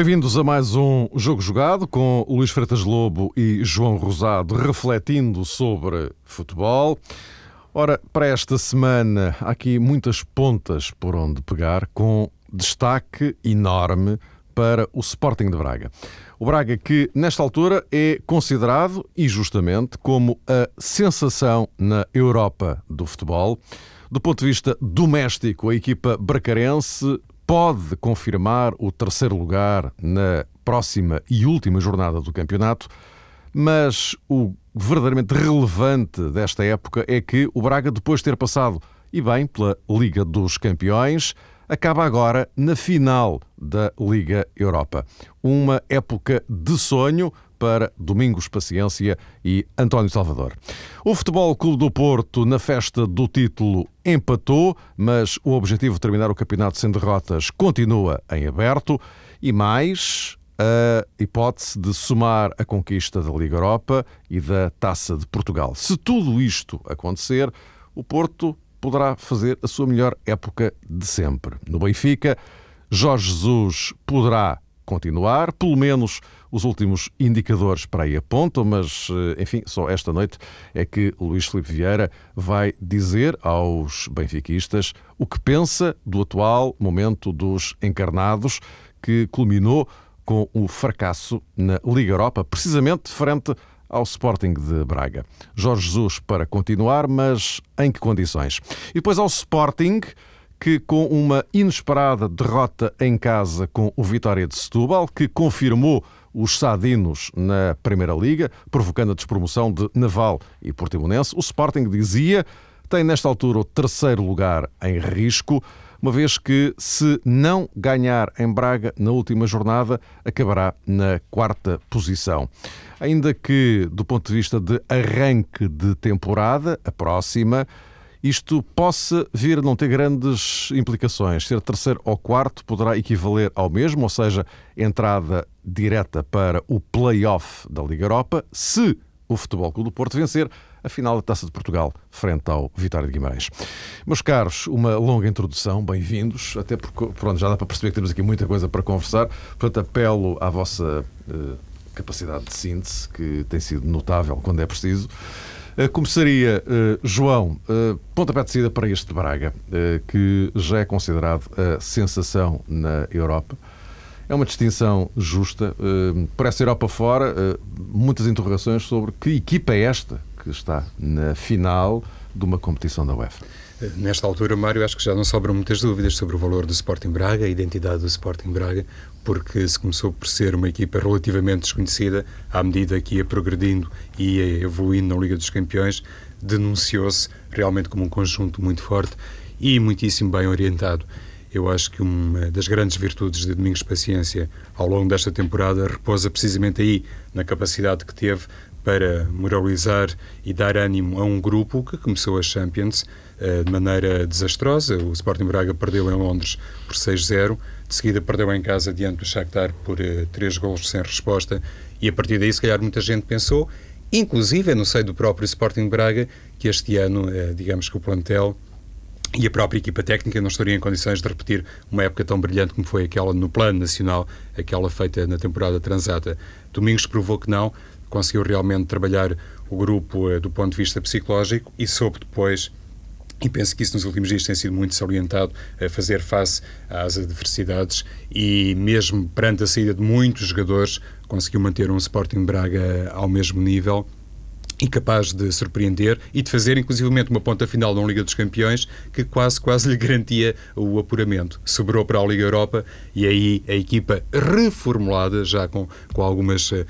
Bem-vindos a mais um Jogo Jogado com Luís Freitas Lobo e João Rosado refletindo sobre futebol. Ora, para esta semana há aqui muitas pontas por onde pegar, com destaque enorme para o Sporting de Braga. O Braga que, nesta altura, é considerado, e justamente, como a sensação na Europa do futebol. Do ponto de vista doméstico, a equipa bracarense pode confirmar o terceiro lugar na próxima e última jornada do campeonato, mas o verdadeiramente relevante desta época é que o Braga, depois de ter passado e bem pela Liga dos Campeões, acaba agora na final da Liga Europa. Uma época de sonho para Domingos Paciência e António Salvador. O Futebol Clube do Porto, na festa do título, empatou, mas o objetivo de terminar o campeonato sem derrotas continua em aberto. E mais, a hipótese de somar a conquista da Liga Europa e da Taça de Portugal. Se tudo isto acontecer, o Porto poderá fazer a sua melhor época de sempre. No Benfica, Jorge Jesus poderá continuar, pelo menos os últimos indicadores para aí apontam, mas, eh, enfim, só esta noite é que Luís Filipe Vieira vai dizer aos benfiquistas o que pensa do atual momento dos encarnados, que culminou com o fracasso na Liga Europa, precisamente frente ao Sporting de Braga. Jorge Jesus para continuar, mas em que condições? E depois ao Sporting que com uma inesperada derrota em casa com o Vitória de Setúbal, que confirmou os Sadinos na Primeira Liga, provocando a despromoção de Naval e Portimonense, o Sporting dizia tem nesta altura o terceiro lugar em risco, uma vez que se não ganhar em Braga na última jornada, acabará na quarta posição. Ainda que, do ponto de vista de arranque de temporada, a próxima, isto possa vir a não ter grandes implicações. Ser terceiro ou quarto poderá equivaler ao mesmo, ou seja, entrada direta para o play-off da Liga Europa, se o Futebol Clube do Porto vencer a final da Taça de Portugal frente ao Vitória de Guimarães. Meus caros, uma longa introdução, bem-vindos, até porque pronto, já dá para perceber que temos aqui muita coisa para conversar, portanto apelo à vossa uh, capacidade de síntese, que tem sido notável quando é preciso. Eh, começaria, uh, João, uh, pontapé de saída para este Braga, que já é considerado a sensação na Europa. É uma distinção justa. Por essa Europa fora, muitas interrogações sobre que equipa é esta que está na final de uma competição da UEFA. Nesta altura, Mário, acho que já não sobram muitas dúvidas sobre o valor do Sporting Braga, a identidade do Sporting Braga, porque se começou por ser uma equipa relativamente desconhecida, à medida que ia progredindo e ia evoluindo na Liga dos Campeões, denunciou-se realmente como um conjunto muito forte e muitíssimo bem orientado. Eu acho que uma das grandes virtudes de Domingos Paciência ao longo desta temporada repousa precisamente aí, na capacidade que teve para moralizar e dar ânimo a um grupo que começou a Champions de maneira desastrosa. O Sporting Braga perdeu em Londres por 6-0, de seguida perdeu em casa diante do Shakhtar por uh, 3 golos sem resposta e a partir daí se calhar muita gente pensou, inclusive no seio do próprio Sporting Braga, que este ano, uh, digamos que o plantel e a própria equipa técnica não estaria em condições de repetir uma época tão brilhante como foi aquela no plano nacional, aquela feita na temporada transata. Domingos provou que não, conseguiu realmente trabalhar o grupo do ponto de vista psicológico e soube depois e penso que isso nos últimos dias tem sido muito salientado a fazer face às adversidades e mesmo perante a saída de muitos jogadores conseguiu manter um Sporting Braga ao mesmo nível incapaz de surpreender e de fazer, inclusivamente, uma ponta final na Liga dos Campeões que quase, quase lhe garantia o apuramento. Sobrou para a Liga Europa e aí a equipa reformulada, já com, com algumas uh,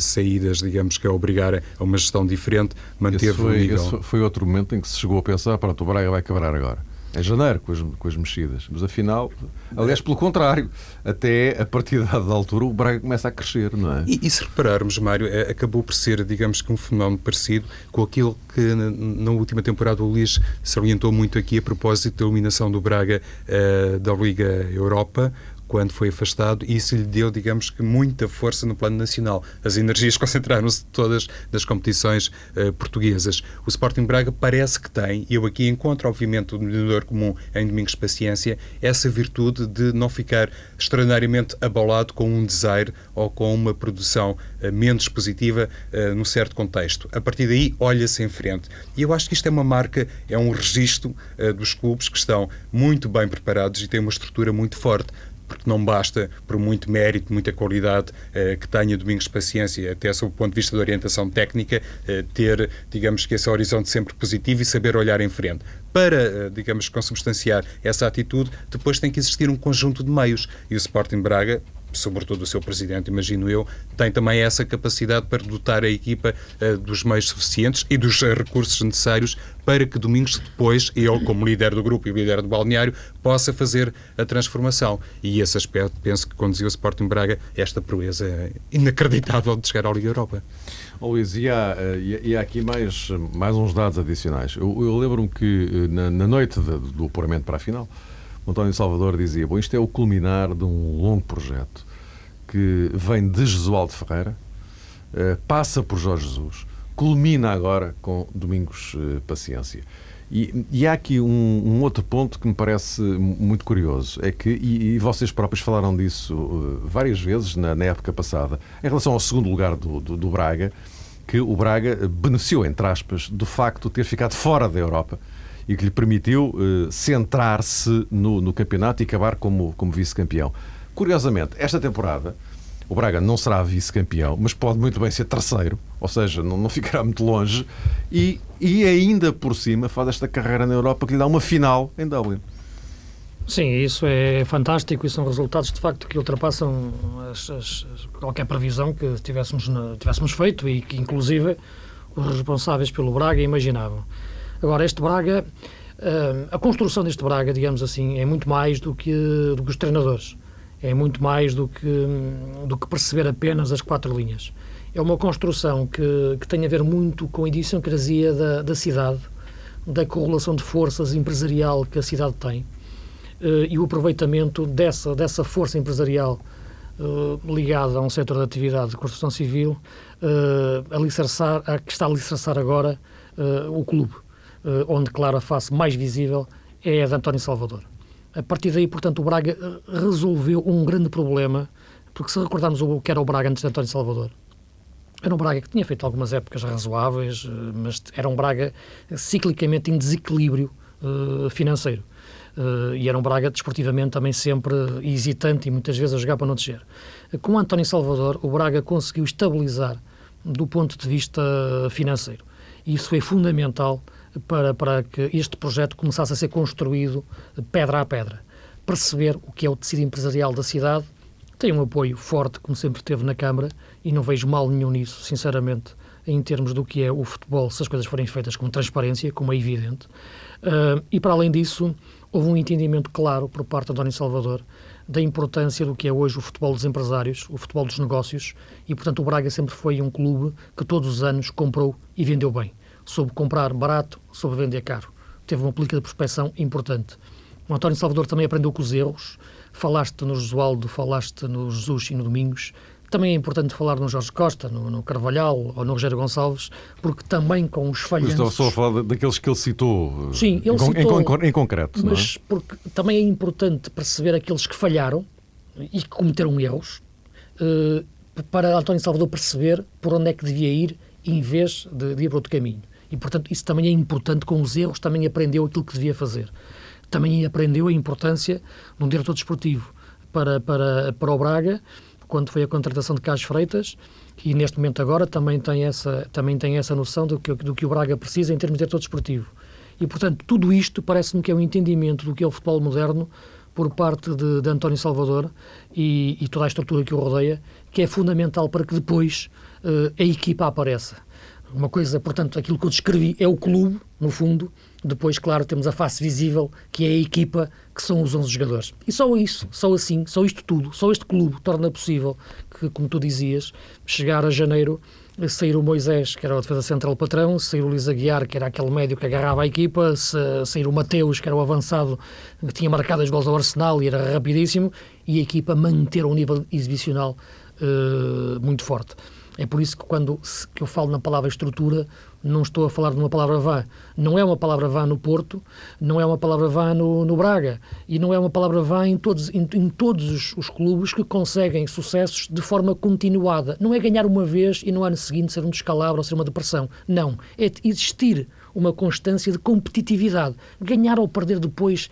saídas, digamos que a obrigar a uma gestão diferente, manteve esse foi, o nível. Esse foi outro momento em que se chegou a pensar, pronto, o Braga vai quebrar agora em janeiro com as, com as mexidas. Mas afinal, aliás, pelo contrário, até a partir da altura o Braga começa a crescer, não é? E, e se repararmos, Mário, é, acabou por ser, digamos que, um fenómeno parecido com aquilo que na, na última temporada o Luís salientou muito aqui a propósito da eliminação do Braga uh, da Liga Europa quando foi afastado, e isso lhe deu, digamos que, muita força no plano nacional. As energias concentraram-se todas nas competições uh, portuguesas. O Sporting Braga parece que tem, e eu aqui encontro, obviamente, o denominador comum em Domingos Paciência, essa virtude de não ficar extraordinariamente abalado com um desaire ou com uma produção uh, menos positiva uh, num certo contexto. A partir daí, olha-se em frente. E eu acho que isto é uma marca, é um registro dos clubes que estão muito bem preparados e têm uma estrutura muito forte porque não basta, por muito mérito, muita qualidade eh, que tenha Domingos Paciência, até sob o ponto de vista da orientação técnica, eh, ter, digamos que esse horizonte sempre positivo e saber olhar em frente. Para, eh, digamos, consubstanciar essa atitude, depois tem que existir um conjunto de meios. E o Sporting Braga sobretudo o seu presidente, imagino eu, tem também essa capacidade para dotar a equipa uh, dos meios suficientes e dos uh, recursos necessários para que Domingos depois, ele como líder do grupo e líder do balneário, possa fazer a transformação. E esse aspecto penso que conduziu o Sporting Braga esta proeza inacreditável de chegar à Liga Europa. Oh, Luís, e há, eh, e há aqui mais, mais uns dados adicionais. Eu, eu lembro-me que na, na noite de, do apuramento para a final, António Salvador dizia: Bom, isto é o culminar de um longo projeto que vem de Jesualdo Ferreira, eh, passa por Jorge Jesus, culmina agora com Domingos eh, Paciência. E, e, há aqui um, um, outro ponto que me parece muito curioso, é que, e, e vocês próprios falaram disso uh, várias vezes na, na, época passada, em relação ao segundo lugar do, do, do, Braga, que o Braga beneficiou, entre aspas, do facto de ter ficado fora da Europa e que lhe permitiu uh, centrar-se no, no, campeonato e acabar como, como vice-campeão. Curiosamente, esta temporada, o Braga não será vice-campeão, mas pode muito bem ser terceiro, ou seja, não, não ficará muito longe, e, e ainda por cima faz esta carreira na Europa que lhe dá uma final em Dublin. Sim, isso é fantástico e são resultados de facto que ultrapassam as, as, qualquer previsão que tivéssemos, tivéssemos feito e que, inclusive, os responsáveis pelo Braga imaginavam. Agora, este Braga, uh, a construção deste Braga, digamos assim, é muito mais do que, do que os treinadores. É muito mais do que, do que perceber apenas as quatro linhas. É uma construção que, que tem a ver muito com a idiosincrasia da, da cidade, da correlação de forças empresarial que a cidade tem uh, e o aproveitamento dessa, dessa força empresarial uh, ligada a um setor de atividade de construção civil uh, alicerçar, a, que está a alicerçar agora uh, o clube. Eh, onde, claro, a face mais visível é a de António Salvador. A partir daí, portanto, o Braga eh, resolveu um grande problema, porque se recordarmos o que era o Braga antes de António Salvador, era um Braga que tinha feito algumas épocas razoáveis, eh, mas era um Braga ciclicamente em desequilíbrio uh, financeiro. Uh, e era um Braga desportivamente também sempre hesitante e muitas vezes a jogar para não descer. Com António Salvador, o Braga conseguiu estabilizar do ponto de vista financeiro. E isso foi fundamental para, para que este projeto começasse a ser construído pedra a pedra. Perceber o que é o tecido empresarial da cidade, tem um apoio forte, como sempre teve na Câmara, e não vejo mal nenhum nisso, sinceramente, em termos do que é o futebol, se as coisas forem feitas com transparência, como é evidente. Uh, e, para além disso, houve um entendimento claro por parte de António Salvador da importância do que é hoje o futebol dos empresários, o futebol dos negócios, e, portanto, o Braga sempre foi um clube que todos os anos comprou e vendeu bem soube comprar barato, soube vender caro. Teve uma política de prospecção importante. O António Salvador também aprendeu com os erros. Falaste no Josualdo, falaste no Jesus e no Domingos. Também é importante falar no Jorge Costa, no, no Carvalhal ou no Rogério Gonçalves, porque também com os falhantes... Mas estava só a falar daqueles que ele citou, Sim, ele em, citou, em, em concreto. É? Mas é? porque também é importante perceber aqueles que falharam e que cometeram erros, eh, para António Salvador perceber por onde é que devia ir em vez de, de ir para outro caminho. E, portanto, isso também é importante. Com os erros, também aprendeu aquilo que devia fazer. Também aprendeu a importância de um diretor desportivo para, para, para o Braga, quando foi a contratação de Carlos Freitas, e neste momento agora também tem essa, também tem essa noção do que, do que o Braga precisa em termos de diretor desportivo. E, portanto, tudo isto parece-me que é um entendimento do que é o futebol moderno por parte de, de António Salvador e, e, toda a estrutura que o rodeia, que é fundamental para que depois uh, a equipa apareça. Uma coisa, portanto, aquilo que eu descrevi é o clube, no fundo. Depois, claro, temos a face visível, que é a equipa, que são os 11 jogadores. E só isso, só assim, só isto tudo, só este clube torna possível que, como tu dizias, chegar a janeiro sair o Moisés, que era o defesa central patrão, sair o Luís Aguiar, que era aquele médio que agarrava a equipa, sair o Mateus, que era o avançado que tinha marcado os gols ao Arsenal e era rapidíssimo, e a equipa manter um nível exibicional uh, muito forte. É por isso que quando que eu falo na palavra estrutura, não estou a falar de uma palavra vã. Não é uma palavra vã no Porto, não é uma palavra vã no, no Braga e não é uma palavra vã em todos, em, em todos os, os, clubes que conseguem sucessos de forma continuada. Não é ganhar uma vez e no ano seguinte ser um descalabro ou ser uma depressão. Não. É existir uma constância de competitividade. Ganhar ou perder depois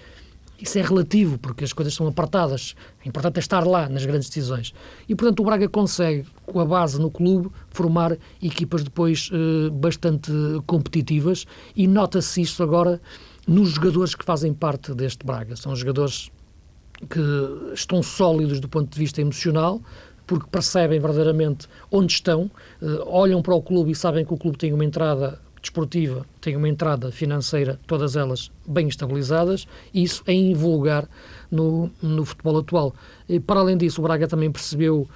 isso é relativo, porque as coisas são apartadas. O importante é estar lá nas grandes decisões. E, portanto, o Braga consegue, com a base no clube, formar equipas depois eh, bastante competitivas e nota-se isso agora nos jogadores que fazem parte deste Braga. São jogadores que estão sólidos do ponto de vista emocional, porque percebem verdadeiramente onde estão, eh, olham para o clube e sabem que o clube tem uma entrada desportiva tem uma entrada financeira, todas elas bem estabilizadas, e isso é invulgar no, no futebol atual. E, para além disso, o Braga também percebeu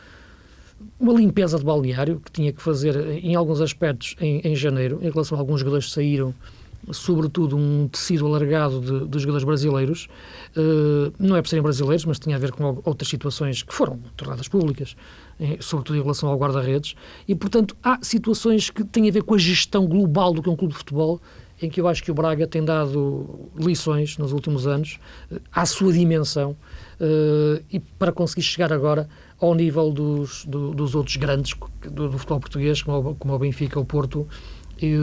uma limpeza de balneário que tinha que fazer em alguns aspectos em, em janeiro, em relação a alguns jogadores que saíram sobretudo um tecido alargado de, de jogadores brasileiros, uh, não é por serem brasileiros, mas tinha a ver com outras situações que foram tornadas públicas, em, sobretudo em relação ao guarda-redes, e portanto há situações que têm a ver com a gestão global do que é um clube de futebol, em que eu acho que o Braga tem dado lições nos últimos anos, uh, à sua dimensão, uh, e para conseguir chegar agora ao nível dos, do, dos outros grandes do, do futebol português, como o, como o Benfica, o Porto e,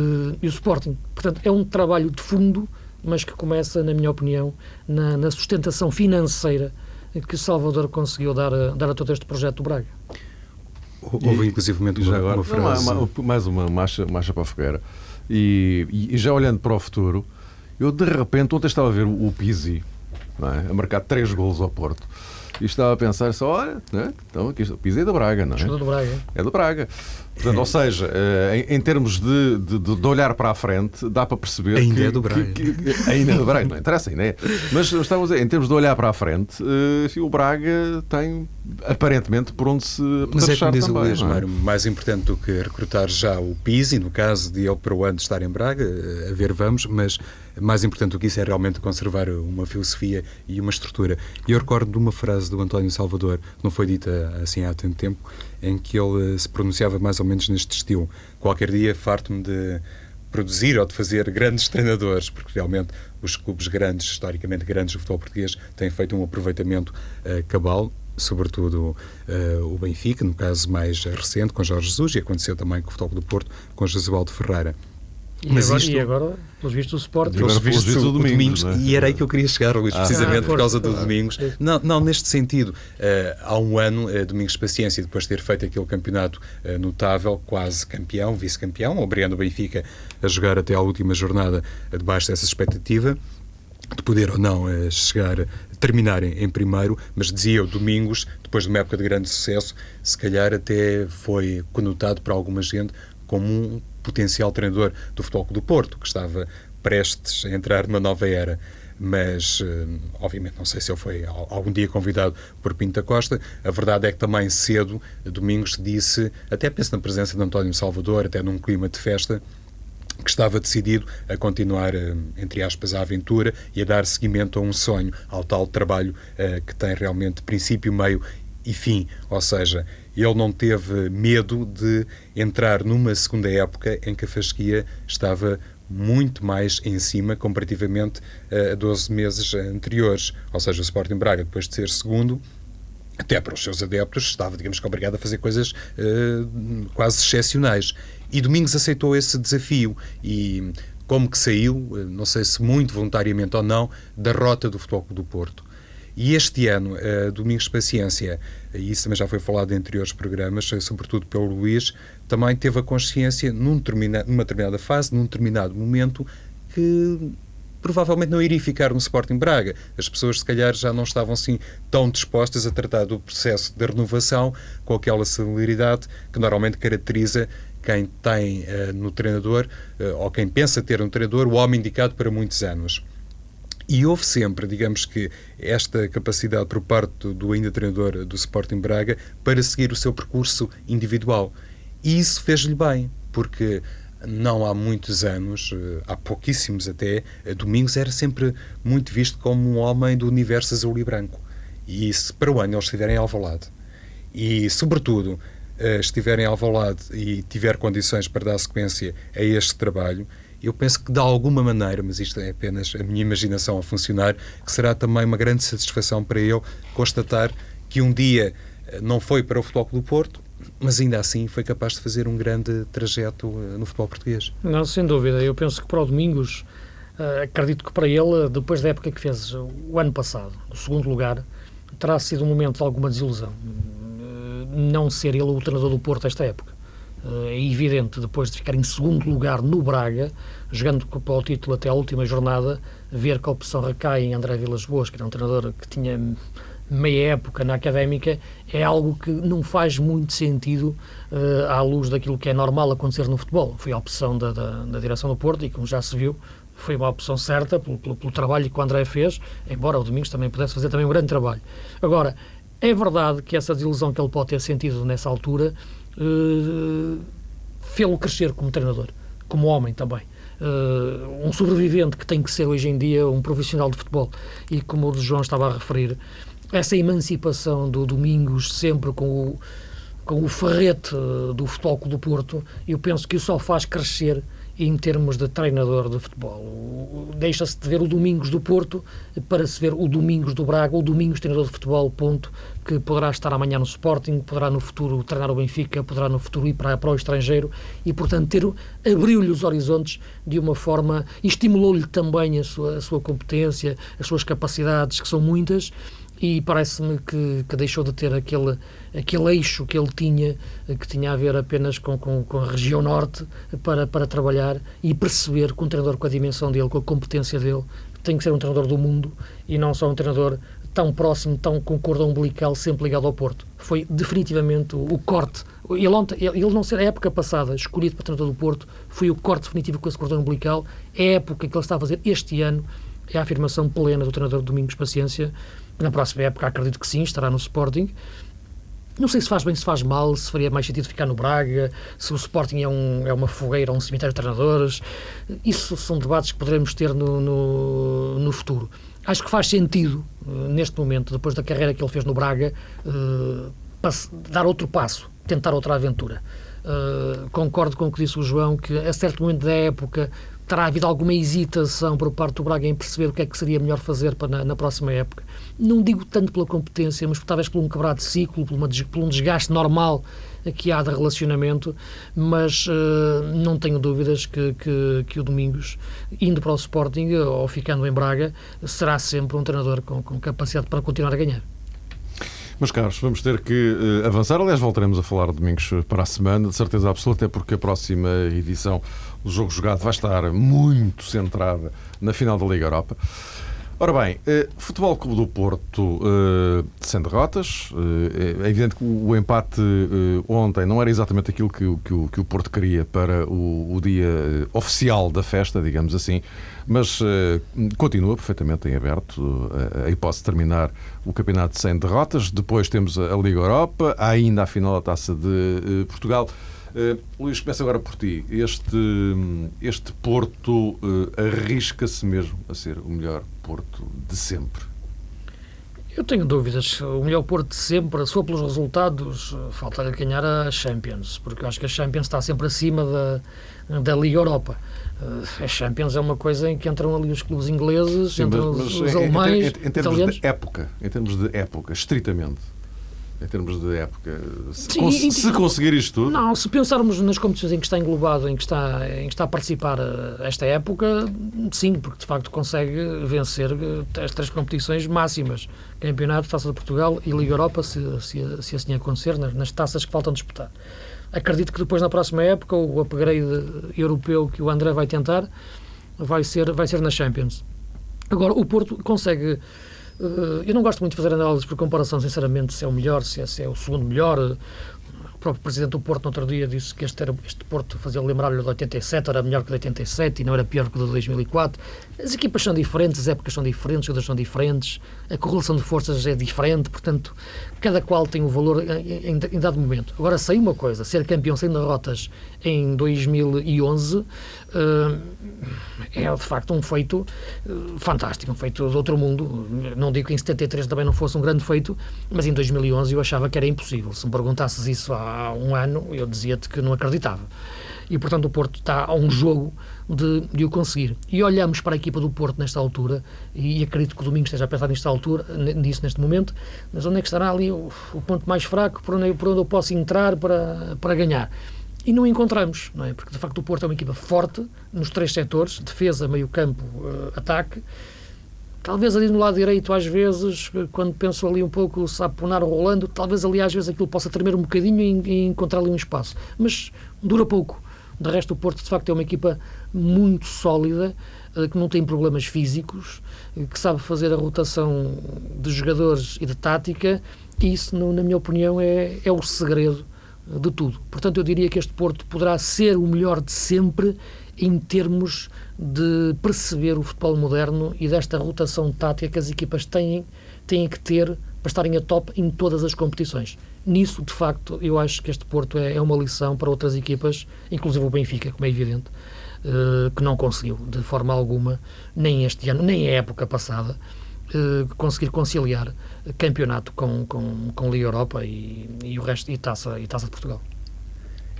e, o Sporting. Portanto, é um trabalho de fundo, mas que começa, na minha opinião, na, na sustentação financeira que Salvador conseguiu dar a, dar a todo este projeto do Braga. Houve, inclusivamente, já agora, uma frase... Não, mais uma marcha, marcha para a fogueira. E, e, já olhando para o futuro, eu, de repente, ontem estava a ver o, o Pizzi é? a marcar três golos ao Porto e estava a pensar só, olha, né? então aqui, o Pizzi é do Braga, não é? É do Braga. É do Braga. Portanto, ou seja, eh, em, em termos de, de, de, olhar para a frente, dá para perceber ainda que, é do Braga. Ainda é do Braga, não interessa, ainda é. Mas estamos em termos de olhar para a frente, uh, o Braga tem aparentemente por onde se Mas é como diz também, o Luís, é? mais importante do que recrutar já o Pizzi, no caso de ele para o ano estar em Braga, eh, a ver vamos, mas mais importante do que isso é realmente conservar uma filosofia e uma estrutura. E eu recordo de uma frase do António Salvador, que não foi dita assim há tanto tempo, em que ele se pronunciava mais ou menos neste estilo. Qualquer dia farto-me de produzir ou de fazer grandes treinadores, porque realmente os clubes grandes, historicamente grandes do futebol português, têm feito um aproveitamento uh, cabal, sobretudo uh, o Benfica, no caso mais recente, com Jorge Jesus, e aconteceu também com o futebol do Porto, com Josualdo Ferreira. E Mas agora, isto... e agora, pelos vistos, o Sport... Pelos vistos, vistos do Domingos. É? E era aí que eu queria chegar, Luís, ah. precisamente ah, por causa do Domingos. Não, não, neste sentido, uh, há um ano, uh, Domingos Paciência, depois de ter feito aquele campeonato uh, notável, quase campeão, vice-campeão, obrigando o Benfica a jogar até à última jornada debaixo dessa expectativa, de poder ou não chegar, terminar em, primeiro, mas dizia o Domingos, depois de uma época de grande sucesso, se calhar até foi conotado por alguma gente como um potencial treinador do Futebol Clube do Porto, que estava prestes a entrar numa nova era mas eh, obviamente não sei se ele foi algum dia convidado por Pinta Costa. A verdade é que também cedo, Domingos disse, até penso na presença de António Salvador, até num clima de festa, que estava decidido a continuar, eh, entre aspas, a aventura e a dar seguimento a um sonho, ao tal trabalho uh, que tem realmente princípio, meio e fim. Ou seja, ele não teve medo de entrar numa segunda época em que a fasquia estava muito mais em cima comparativamente a 12 meses anteriores. Ou seja, o Sporting Braga, depois de ser segundo, até para os seus adeptos, estava, digamos que, obrigado a fazer coisas uh, quase excepcionais. E Domingos aceitou esse desafio e como que saiu, eh, não sei se muito voluntariamente ou não, da rota do Futebol do Porto. E este ano, uh, Domingos Paciência, e isso também já foi falado em anteriores programas, eh, sobretudo pelo Luís, também teve a consciência, num determinado, numa determinada fase, num determinado momento, que provavelmente não iria ficar no Sporting Braga. As pessoas, se calhar, já não estavam assim tão dispostas a tratar do processo de renovação com aquela celeridade que normalmente caracteriza quem tem uh, no treinador, uh, ou quem pensa ter um treinador, o homem indicado para muitos anos. E houve sempre, digamos que, esta capacidade por parte do, ainda treinador do Sporting Braga para seguir o seu percurso individual. E isso fez-lhe bem, porque não há muitos anos, eh, há pouquíssimos até, eh, Domingos era sempre muito visto como um homem do universo azul e branco. E se para o ano eles estiverem Alvalade e, sobretudo, eh, estiverem Alvalade e tiver condições para dar sequência a este trabalho, eu penso que de alguma maneira, mas isto é apenas a minha imaginação a funcionar, que será também uma grande satisfação para ele constatar que um dia não foi para o Futebol Clube do Porto, mas ainda assim foi capaz de fazer um grande trajeto uh, no futebol português. Não, sem dúvida. Eu penso que para o Domingos, uh, acredito que para ele, depois da época que fez o ano passado, o segundo lugar, terá sido um momento de alguma desilusão. Não ser ele o treinador do Porto esta época. É evidente, depois de ficar em segundo lugar no Braga, jogando para o título até a última jornada, ver que a opção recai em André Vilas Boas, que era um treinador que tinha meia época na académica é algo que não faz muito sentido uh, à luz daquilo que é normal acontecer no futebol. Foi a opção da, da, da direção do Porto e, como já se viu, foi uma opção certa pelo, pelo, pelo, trabalho que o André fez, embora o Domingos também pudesse fazer também um grande trabalho. Agora, é verdade que essa desilusão que ele pode ter sentido nessa altura uh, fê-lo crescer como treinador, como homem também. Uh, um sobrevivente que tem que ser hoje em dia um profissional de futebol e como o João estava a referir, essa emancipação do Domingos sempre com o, com o ferrete do Futebol Clube do Porto, eu penso que isso só faz crescer em termos de treinador de futebol. Deixa-se de ver o Domingos do Porto para se ver o Domingos do Braga, o Domingos treinador de futebol, ponto, que poderá estar amanhã no Sporting, poderá no futuro treinar o Benfica, poderá no futuro ir para, para o estrangeiro e, portanto, ter, abriu-lhe os horizontes de uma forma, estimulou-lhe também a sua, a sua competência, as suas capacidades, que são muitas, e parece-me que, que, deixou de ter aquele, aquele eixo que ele tinha, que tinha a ver apenas com, com, com, a região norte, para, para trabalhar e perceber que um treinador com a dimensão dele, com a competência dele, tem que ser um treinador do mundo e não só um treinador tão próximo, tão com cordão umbilical, sempre ligado ao Porto. Foi definitivamente o, o corte. Ele, ontem, ele não ser a época passada escolhido para treinador do Porto, foi o corte definitivo com esse cordão umbilical. É a época que ele está a fazer este ano, é a afirmação plena do treinador Domingos Paciência na próxima época acredito que sim, estará no Sporting. Não sei se faz bem, se faz mal, se faria mais sentido ficar no Braga, se o Sporting é, um, é uma fogueira, um cemitério de treinadores. Isso são debates que poderemos ter no, no, no futuro. Acho que faz sentido, uh, neste momento, depois da carreira que ele fez no Braga, uh, dar outro passo, tentar outra aventura. Uh, concordo com o que disse o João, que a certo momento da época terá havido alguma hesitação por parte do Braga em perceber o que é que seria melhor fazer para na, na próxima época. Não digo tanto pela competência, mas talvez por um quebrado de ciclo, por, uma, por um desgaste normal que há de relacionamento, mas uh, não tenho dúvidas que, que, que, o Domingos, indo para o Sporting ou ficando em Braga, será sempre um treinador com, com capacidade para continuar a ganhar. Meus caros, vamos ter que uh, avançar. Aliás, voltaremos a falar domingos para a semana, de certeza absoluta, até porque a próxima edição o jogo jogado vai estar muito centrada na final da Liga Europa. Ora bem, eh, Futebol Clube do Porto eh, sem derrotas. Eh, é evidente que o, o empate eh, ontem não era exatamente aquilo que, que, o, que o Porto queria para o, o dia eh, oficial da festa, digamos assim, mas eh, continua perfeitamente em aberto a, a hipótese de terminar o campeonato sem derrotas. Depois temos a, Liga Europa, ainda a final da Taça de Portugal. Uh, Luís, começa agora por ti. Este, este Porto uh, arrisca-se mesmo a ser o melhor Porto de sempre? Eu tenho dúvidas. O melhor Porto de sempre, se for pelos resultados, eh, falta-lhe ganhar a Champions, porque eu acho que a Champions está sempre acima da, da Liga Europa. A Champions é uma coisa em que entram ali os clubes ingleses, Sim, entram mas, mas os, alemães, em, em, em termos italianos. de época, em termos de época, estritamente em termos de época. Se, Sim, se conseguir isto tudo. Não, se pensarmos nas competições em que está englobado, em que está, em que está a participar eh, esta época, sim, porque de facto consegue vencer eh, as três competições máximas: Campeonato, Taça de Portugal e Liga Europa, se, se, se assim acontecer, nas, nas taças que faltam disputar. Acredito que depois, na próxima época, o upgrade europeu que o André vai tentar vai ser, vai ser na Champions. Agora, o Porto consegue eu não gosto muito de fazer análises por comparação, sinceramente, se é o melhor, se é, se é o segundo melhor. Próprio presidente do Porto, no outro dia, disse que este, era, este Porto fazia lembrar-lhe de 87, era melhor que de 87 e não era pior que o de 2004. As equipas são diferentes, as épocas são diferentes, os jogadores são diferentes, a correlação de forças é diferente, portanto, cada qual tem o um valor em, em, em, dado momento. Agora, sei uma coisa: ser campeão sem derrotas em 2011 uh, eh, é de facto um feito uh, fantástico, um feito de outro mundo. Não digo que em 73 também não fosse um grande feito, mas em 2011 eu achava que era impossível. Se me perguntasses isso há um ano, eu dizia-te que não acreditava. E, portanto, o Porto está a um jogo de, de o conseguir. E olhamos para a equipa do Porto nesta altura, e acredito que o Domingos esteja a pensar nesta altura, nisso neste momento, mas onde é que estará ali o, o ponto mais fraco, por onde, por onde eu posso entrar para, para ganhar? E não encontramos, não é? Porque de facto o Porto é uma equipa forte nos três setores: defesa, meio-campo, uh, ataque. Talvez ali no lado direito, às vezes, quando penso ali um pouco, sabe, Ponar rolando, talvez ali às vezes aquilo possa tremer um bocadinho e, e encontrar ali um espaço. Mas dura pouco. De resto, o Porto, de facto, é uma equipa muito sólida, uh, que não tem problemas físicos, uh, que sabe fazer a rotação de jogadores e de tática, e isso, na minha opinião, é, é o segredo de tudo. Portanto, eu diria que este Porto poderá ser o melhor de sempre em termos de perceber o futebol moderno e desta rotação tática que as equipas têm, têm que ter para estarem a top em todas as competições. Nisso, de facto, eu acho que este Porto é, é uma lição para outras equipas, inclusive o Benfica, como é evidente, uh, que não conseguiu, de forma alguma, nem este ano, nem a época passada, uh, conseguir conciliar campeonato com, com, com Liga Europa e, e o resto, e taça, e taça de Portugal.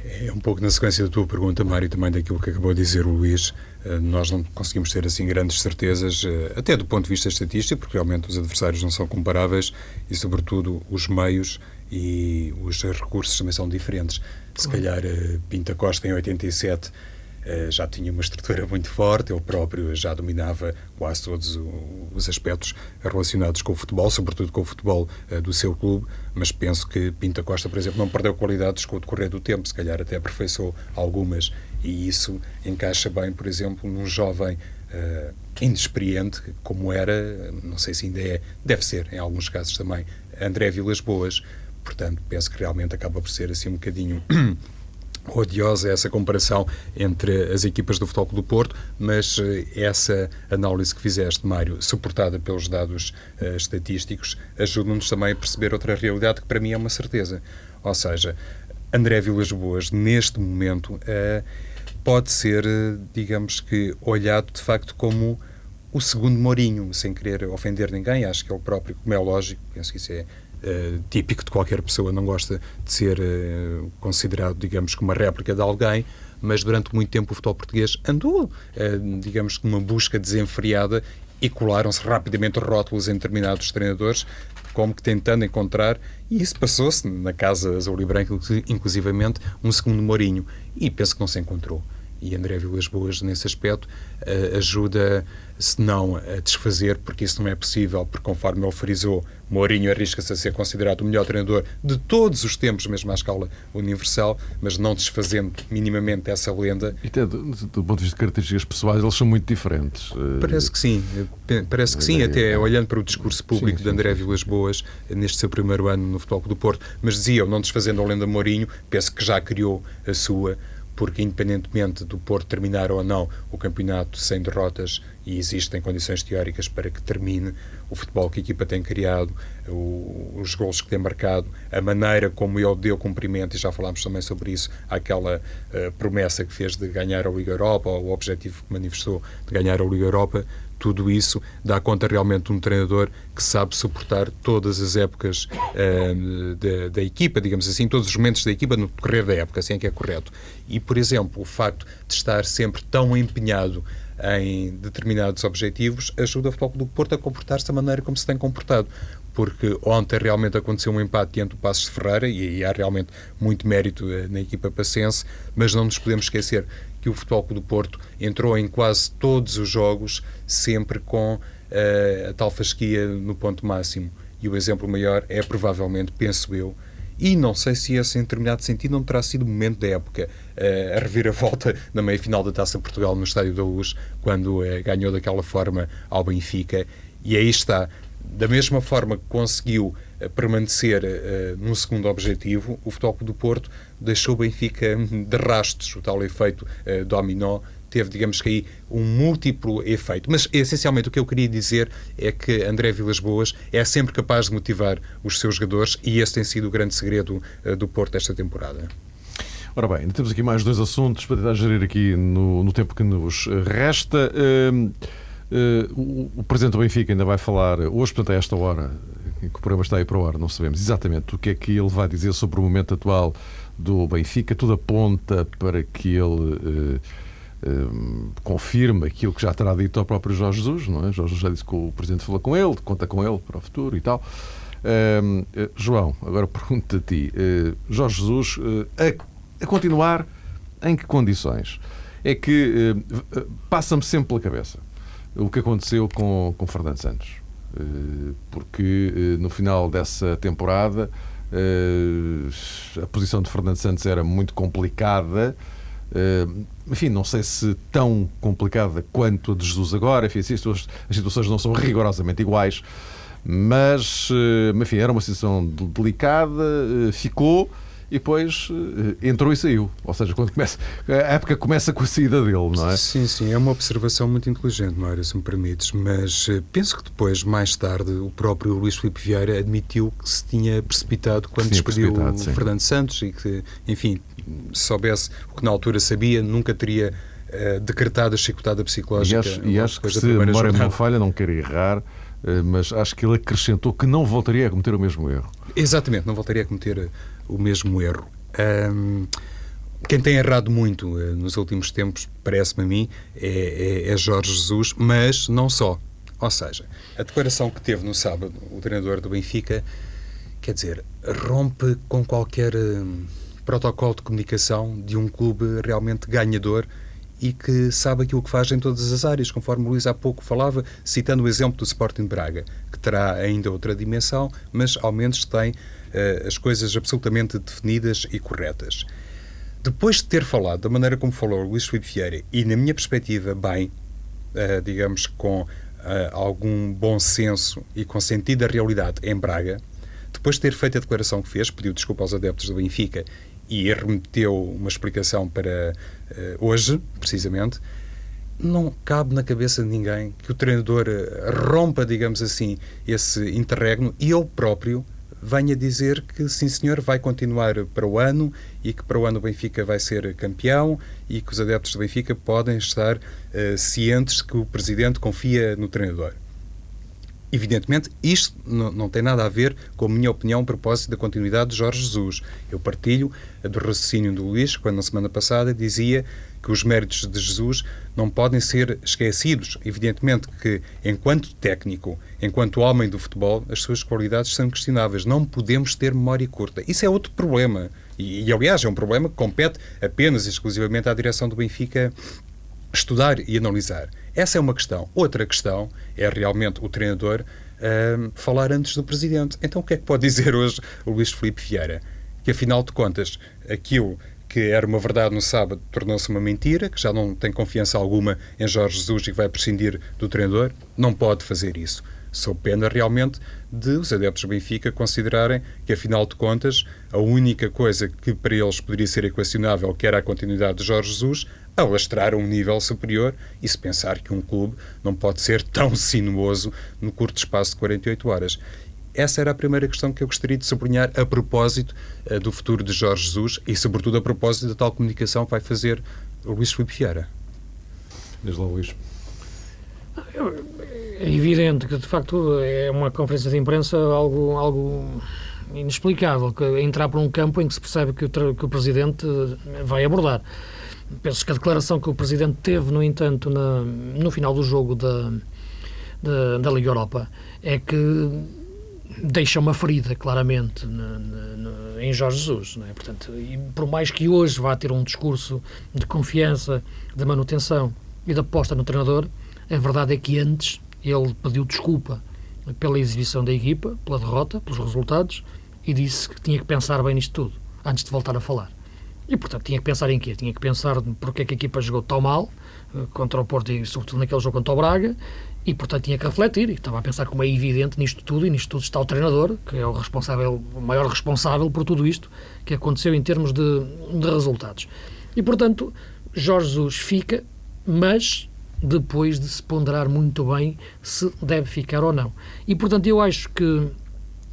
É um pouco na sequência da tua pergunta, Mário, também daquilo que acabou de dizer o Luís. Eh, nós não conseguimos ter assim grandes certezas, eh, até do ponto de vista estatístico, porque realmente os adversários não são comparáveis e, sobretudo, os meios e os recursos também são diferentes. Se calhar eh, Pinta Costa em 87 eh, já tinha uma estrutura muito forte, ele próprio já dominava quase todos os aspectos relacionados com o futebol, sobretudo com o futebol eh, do seu clube, mas penso que Pinta Costa, por exemplo, não perdeu qualidades com o decorrer do tempo, se calhar até aperfeiçoou algumas, e isso encaixa bem, por exemplo, num jovem uh, inexperiente, como era, não sei se ainda é, deve ser, em alguns casos também, André Vilas Boas. Portanto, penso que realmente acaba por ser assim um bocadinho odiosa essa comparação entre as equipas do Futebol do Porto, mas eh, essa análise que fizeste, Mário, suportada pelos dados uh, estatísticos, ajuda-nos também a perceber outra realidade que para mim é uma certeza. Ou seja, André Vilas Boas, neste momento, uh, pode ser, digamos que, olhado de facto como o segundo Mourinho, sem querer ofender ninguém, acho que é o próprio, como é lógico, penso que isso é Uh, típico de qualquer pessoa, não gosta de ser uh, considerado, digamos, como uma réplica de alguém, mas durante muito tempo o futebol português andou, uh, digamos, numa busca desenfreada e colaram-se rapidamente rótulos em determinados treinadores, como que tentando encontrar, e isso passou-se na casa azul e branca, inclusivamente, um segundo Mourinho, e penso que não se encontrou. E André Vilas Boas, nesse aspecto, ajuda, se não a desfazer, porque isso não é possível, porque conforme ele frisou, Mourinho arrisca-se a ser considerado o melhor treinador de todos os tempos, mesmo à escala universal, mas não desfazendo minimamente essa lenda. E até do, do ponto de vista de características pessoais, eles são muito diferentes. Eh, parece que sim, parece que sim, até olhando para o discurso público sim, sim, de André Vilas Boas, neste seu primeiro ano no Futebol do Porto, mas dizia, não desfazendo a lenda Mourinho, penso que já criou a sua porque independentemente do Porto terminar ou não o campeonato sem derrotas e existem condições teóricas para que termine, o futebol que a equipa tem criado, o, os gols que tem marcado, a maneira como ele deu cumprimento, e já falámos também sobre isso, àquela uh, promessa que fez de ganhar a Liga Europa, ou o objetivo que manifestou de ganhar a Liga Europa, tudo isso dá conta realmente de um treinador que sabe suportar todas as épocas uh, da, da, equipa, digamos assim, todos os momentos da equipa no decorrer da época, assim é que é correto. E, por exemplo, o facto de estar sempre tão empenhado em determinados objetivos ajuda o Futebol do Porto a comportar-se da maneira como se tem comportado porque ontem realmente aconteceu um empate diante do Passos de Ferreira e aí há realmente muito mérito uh, na equipa pacense, mas não nos podemos esquecer que o Futebol do Porto entrou em quase todos os jogos sempre com uh, a tal fasquia no ponto máximo. E o exemplo maior é provavelmente, penso eu, e não sei se esse, em determinado sentido, não terá sido o momento da época, uh, a reviravolta na meia-final da Taça Portugal no Estádio da Luz, quando uh, ganhou daquela forma ao Benfica. E aí está. Da mesma forma que conseguiu permanecer uh, num segundo objetivo, o Futebol do Porto deixou o Benfica de rastros, o tal efeito uh, dominó teve, digamos que aí, um múltiplo efeito. Mas, essencialmente, o que eu queria dizer é que André Vilas Boas é sempre capaz de motivar os seus jogadores e esse tem sido o grande segredo uh, do Porto esta temporada. Ora bem, temos aqui mais dois assuntos para tentar gerir aqui no, no tempo que nos resta. Uh, uh, o, o, Presidente do Benfica ainda vai falar hoje, portanto, a esta hora, que o programa está aí para o ar, não sabemos exatamente o que é que ele vai dizer sobre o momento atual do Benfica. Tudo aponta para que ele Hum, confirma aquilo que já terá dito ao próprio Jorge Jesus, não é? Jorge já disse que o Presidente falou com ele, conta com ele para o futuro e tal. Uh, João, agora pergunto a ti. Uh, Jorge Jesus, uh, a, a, continuar, em que condições? É que passa-me sempre pela cabeça o que aconteceu com, com Fernando Santos. Porque no final dessa temporada a posição de Fernando Santos era muito complicada. Enfim, não sei se tão complicada quanto a de Jesus agora, enfim, as situações não são rigorosamente iguais, mas, enfim, era uma situação delicada, ficou e depois entrou e saiu. Ou seja, quando começa, a época começa com a saída dele, não é? Sim, sim, é uma observação muito inteligente, Mário, se me permites, mas penso que depois, mais tarde, o próprio Luís Filipe Vieira admitiu que se tinha precipitado quando despediu o Fernando Santos e que, enfim, se soubesse o que na altura sabia, nunca teria uh, decretado a chicotada psicológica. E acho, e acho que se a memória não falha, não quero errar, mas acho que ele acrescentou que não voltaria a cometer o mesmo erro. Exatamente, não voltaria a cometer eh, o mesmo erro. Um, quem tem errado muito uh, nos últimos tempos, parece-me a mim, é, é, é, Jorge Jesus, mas não só. Ou seja, a declaração que teve no sábado o treinador do Benfica, quer dizer, rompe com qualquer. Uh, protocolo de comunicação de um clube realmente ganhador e que sabe aquilo que faz em todas as áreas, conforme o Luís há pouco falava, citando o exemplo do Sporting Braga, que terá ainda outra dimensão, mas ao menos tem uh, as coisas absolutamente definidas e corretas. Depois de ter falado da maneira como falou Luís Filipe Vieira, e na minha perspectiva, bem, uh, digamos, com uh, algum bom senso e com sentido da realidade em Braga, depois de ter feito a declaração que fez, pediu desculpa aos adeptos do Benfica e remeteu uma explicação para hoje, precisamente, não cabe na cabeça de ninguém que o treinador eh, rompa, digamos assim, esse interregno e ele próprio venha dizer que sim senhor vai continuar para o ano e que para o ano o Benfica vai ser campeão e que os adeptos do Benfica podem estar uh, cientes que o presidente confia no treinador. Evidentemente, isto não, tem nada a ver com a minha opinião a propósito da continuidade de Jorge Jesus. Eu partilho do raciocínio do Luís, quando na semana passada dizia que os méritos de Jesus não podem ser esquecidos. Evidentemente que, enquanto técnico, enquanto homem do futebol, as suas qualidades são questionáveis. Não podemos ter memória curta. Isso é outro problema. E, e aliás, é um problema que compete apenas e exclusivamente à direção do Benfica estudar e analisar. Essa é uma questão. Outra questão é realmente o treinador uh, falar antes do presidente. Então o que é que pode dizer hoje o Luís Felipe Vieira? Que afinal de contas, aquilo que era uma verdade no sábado tornou-se uma mentira, que já não tem confiança alguma em Jorge Jesus e que vai prescindir do treinador, não pode fazer isso. Sou pena realmente de os adeptos do Benfica considerarem que, afinal de contas, a única coisa que para eles poderia ser equacionável, que era a continuidade de Jorge Jesus, alastrar a um nível superior e se pensar que um clube não pode ser tão sinuoso no curto espaço de 48 horas. Essa era a primeira questão que eu gostaria de sublinhar a propósito uh, do futuro de Jorge Jesus e, sobretudo, a propósito da tal comunicação que vai fazer o Luís Filipe Vieira. Diz lá, Luís. É evidente que, de facto, é uma conferência de imprensa algo, algo inexplicável, que entrar por um campo em que se percebe que o, que o Presidente vai abordar. Penso que a declaração que o Presidente teve, no entanto, na, no final do jogo da, da, da, Liga Europa é que deixa uma ferida, claramente, na, na, em Jorge Jesus. Não é? Portanto, por mais que hoje vá ter um discurso de confiança, de manutenção e de aposta no treinador, a verdade é que antes ele pediu desculpa pela exibição da equipa, pela derrota, pelos resultados e disse que tinha que pensar bem nisto tudo antes de voltar a falar. E, portanto, tinha que pensar em quê? Tinha que pensar porque é que a equipa jogou tão mal, contra o Porto e, sobretudo, naquele jogo contra o Braga, e, portanto, tinha que refletir. E estava a pensar como é evidente nisto tudo, e nisto tudo está o treinador, que é o responsável, o maior responsável por tudo isto que aconteceu em termos de, de resultados. E, portanto, Jorge Jesus fica, mas depois de se ponderar muito bem se deve ficar ou não. E, portanto, eu acho que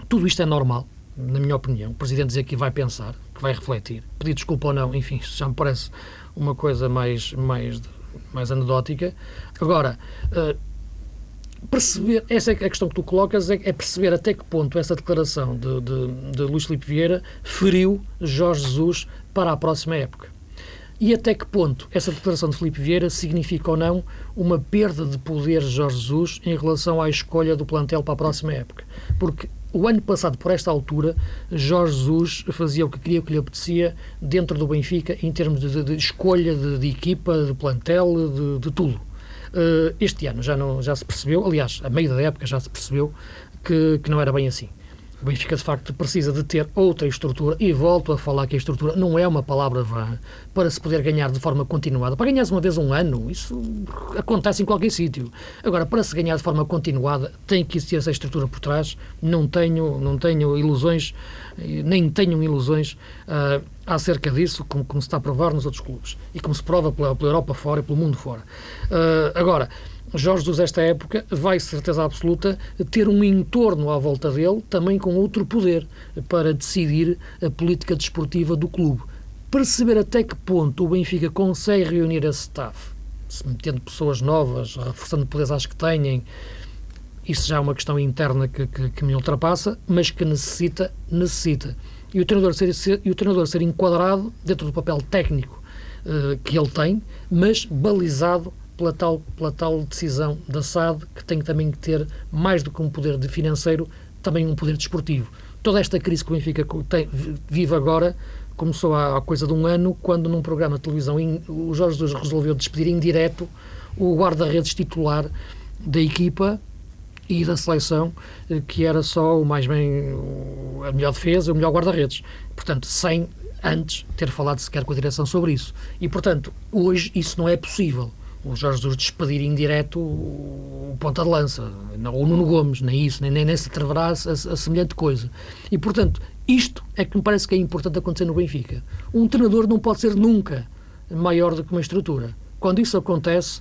tudo isto é normal, na minha opinião. O Presidente dizer que vai pensar, que vai refletir, pedir desculpa ou não, enfim, já me parece uma coisa mais, mais, mais anedótica. Agora, uh, perceber, essa é a questão que tu colocas, é, é perceber até que ponto essa declaração de, de, de Luís Filipe Vieira feriu Jorge Jesus para a próxima época. E até que ponto essa declaração de Filipe Vieira significa ou não uma perda de poder de Jorge Jesus em relação à escolha do plantel para a próxima época? Porque o ano passado, por esta altura, Jorge Jesus fazia o que queria, o que lhe apetecia dentro do Benfica em termos de, de, escolha de, de, equipa, de plantel, de, de tudo. Uh, este ano já, não, já se percebeu, aliás, a meio da época já se percebeu que, que não era bem assim. O Benfica, de facto, precisa de ter outra estrutura, e volto a falar que a estrutura não é uma palavra vã para se poder ganhar de forma continuada. Para ganhar uma vez um ano, isso acontece em qualquer sítio. Agora, para se ganhar de forma continuada, tem que existir essa estrutura por trás. Não tenho, não tenho ilusões, nem tenho ilusões uh, acerca disso, como, como, se está a provar nos outros clubes, e como se prova pela, pela Europa fora e pelo mundo fora. Uh, agora, Jorge Jesus, esta época, vai, certeza absoluta, ter um entorno à volta dele, também com outro poder, para decidir a política desportiva do clube. Perceber até que ponto o Benfica consegue reunir esse staff, se metendo pessoas novas, reforçando poderes às que têm, isso já é uma questão interna que, que, que me ultrapassa, mas que necessita, necessita. E o treinador ser, e o treinador ser enquadrado dentro do papel técnico uh, que ele tem, mas balizado pela tal, pela tal decisão da SAD, que tem também que ter, mais do que um poder de financeiro, também um poder desportivo. Toda esta crise que o Benfica tem, vive agora começou há coisa de um ano, quando num programa de televisão in, o Jorge Jesus resolveu despedir em direto o guarda-redes titular da equipa e da seleção, eh, que era só o mais bem, a melhor defesa, o melhor guarda-redes. Portanto, sem antes ter falado sequer com a direção sobre isso. E, portanto, hoje isso não é possível o Jorge Jesus despedir em direto o ponta de lança, ou o Nuno Gomes, nem isso, nem, nem se atreverá a, a, semelhante coisa. E, portanto, isto é que me parece que é importante acontecer no Benfica. Um treinador não pode ser nunca maior do que uma estrutura. Quando isso acontece,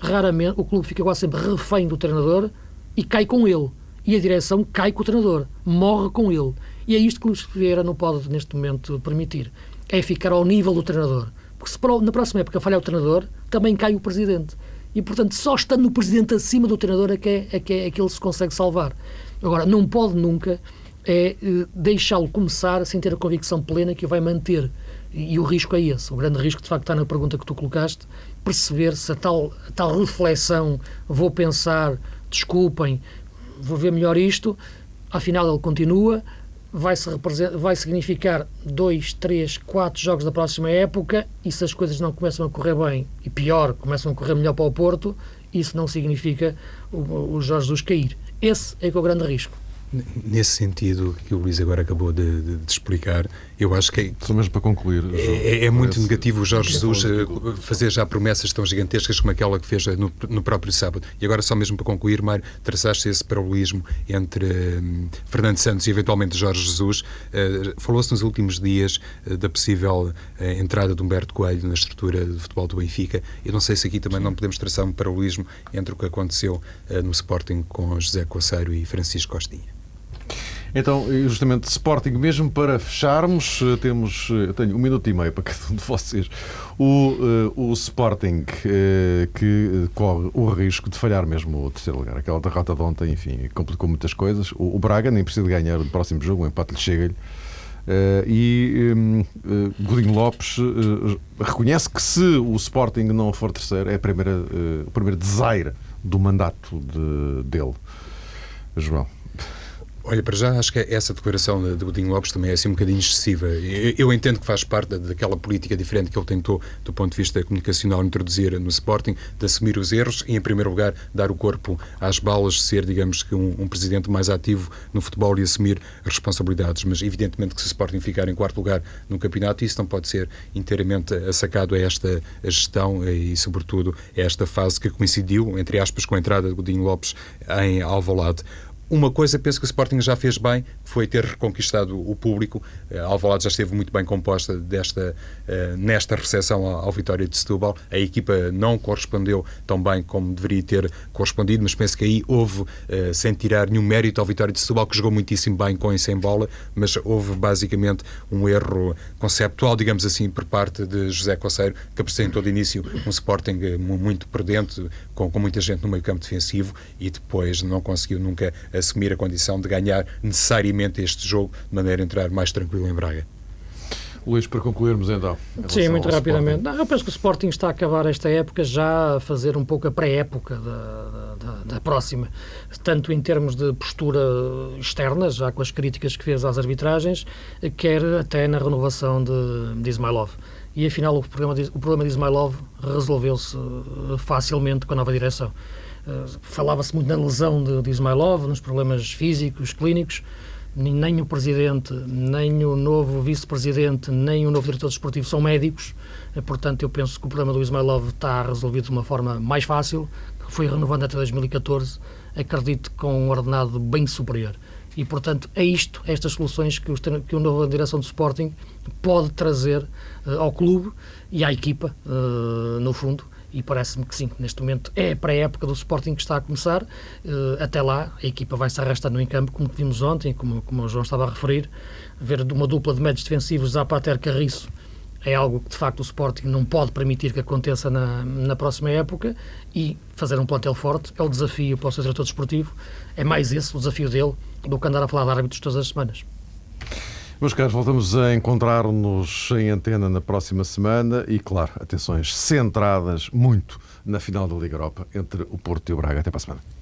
raramente o clube fica quase sempre refém do treinador e cai com ele. E a direção cai com o treinador, morre com ele. E é isto que o Luís Vieira não pode, neste momento, permitir. É ficar ao nível do treinador. Porque se na próxima época falhar o treinador, também cai o presidente. E, portanto, só estando o presidente acima do treinador é que, é, é que, é, que ele se consegue salvar. Agora, não pode nunca é, eh, deixá-lo começar sem ter a convicção plena que o vai manter. E, e, o risco é esse. O grande risco, de facto, está na pergunta que tu colocaste, perceber se a tal, a tal reflexão, vou pensar, desculpem, vou ver melhor isto, afinal ele continua, vai, -se vai significar dois, três, quatro jogos da próxima época e se as coisas não começam a correr bem e pior, começam a correr melhor para o Porto, isso não significa o, o Jorge Jesus cair. Esse é que é o grande risco. Nesse sentido que o Luís agora acabou de, de, de explicar, eu acho que. É, Só mesmo para concluir. É, é, é muito negativo o Jorge Jesus eh, fazer já promessas tão gigantescas como aquela que fez no, no próprio sábado. E agora, só mesmo para concluir, Mário, traçaste esse paralelismo entre um, Fernando Santos e eventualmente Jorge Jesus. Uh, Falou-se nos últimos dias uh, da possível uh, entrada de Humberto Coelho na estrutura de futebol do Benfica. Eu não sei se aqui também Sim. não podemos traçar um paralelismo entre o que aconteceu no Sporting com José Coceiro e Francisco Costinha. Então, justamente Sporting, mesmo para fecharmos, eh, temos, eh, tenho um minuto e meio para cada um de vocês. O, uh, o Sporting que corre o risco de falhar mesmo o terceiro lugar. Aquela derrota de ontem, enfim, complicou muitas coisas. O, o Braga nem precisa ganhar no próximo jogo, o empate lhe chega-lhe. Uh, e um, uh, Godinho Lopes uh, reconhece que se o Sporting não for terceiro, é a primeira, o primeiro desaire do mandato de, dele. João. Olha, para já acho que essa declaração de Godinho Lopes também é assim um bocadinho excessiva. Eu, entendo que faz parte daquela política diferente que ele tentou, do ponto de vista comunicacional, introduzir no Sporting, de assumir os erros e, em primeiro lugar, dar o corpo às balas, ser, digamos que, um, um presidente mais ativo no futebol e assumir responsabilidades. Mas, evidentemente, que se o Sporting ficar em quarto lugar no campeonato, isso não pode ser inteiramente assacado a esta gestão e, sobretudo, a esta fase que coincidiu, entre aspas, com a entrada de Godinho Lopes em Alvalade. Uma coisa penso que o Sporting já fez bem, foi ter reconquistado o público. A Alvalade já esteve muito bem composta desta, eh, nesta recepção ao Vitória de Setúbal. A equipa não correspondeu tão bem como deveria ter correspondido, mas penso que aí houve, eh, sem tirar nenhum mérito ao Vitória de Setúbal, que jogou muitíssimo bem com e sem bola, mas houve basicamente um erro conceptual, digamos assim, por parte de José Coceiro, que apresentou de início um Sporting muito prudente, com, com muita gente no meio campo defensivo e depois não conseguiu nunca assumir a condição de ganhar necessariamente este jogo, de maneira a entrar mais tranquilo em Braga. Luís, para concluirmos então. Sim, muito rapidamente. Não, eu penso que o Sporting está a acabar esta época já a fazer um pouco a pré-época da, da, da, próxima, tanto em termos de postura externa, já com as críticas que fez às arbitragens, quer até na renovação de, de Ismailov. E afinal o problema de, o problema de Ismailov resolveu-se facilmente com a nova direção. Eh, falava-se muito na lesão de, de Ismailov, nos problemas físicos, clínicos. Nem o presidente, nem o novo vice-presidente, nem o novo diretor desportivo são médicos. Eh, portanto, eu penso que o problema do Ismailov está resolvido de uma forma mais fácil. Foi renovando até 2014. Acredito com um ordenado bem superior. E, portanto, é isto, é estas soluções que, os, que a nova direção do Sporting pode trazer uh, ao clube e à equipa, uh, no fundo, e parece-me que sim, neste momento é para a época do Sporting que está a começar. Uh, até lá, a equipa vai se arrastando em campo, como vimos ontem, como, como o João estava a referir. Ver uma dupla de médios defensivos, Zapater Carriço, é algo que de facto o Sporting não pode permitir que aconteça na, na próxima época e fazer um plantel forte é o desafio para o seu diretor desportivo. É mais esse o desafio dele do que andar a falar de árbitros todas as semanas. Meus caros, voltamos a encontrar-nos em antena na próxima semana e, claro, atenções centradas muito na final da Liga Europa entre o Porto e o Braga. Até para a semana.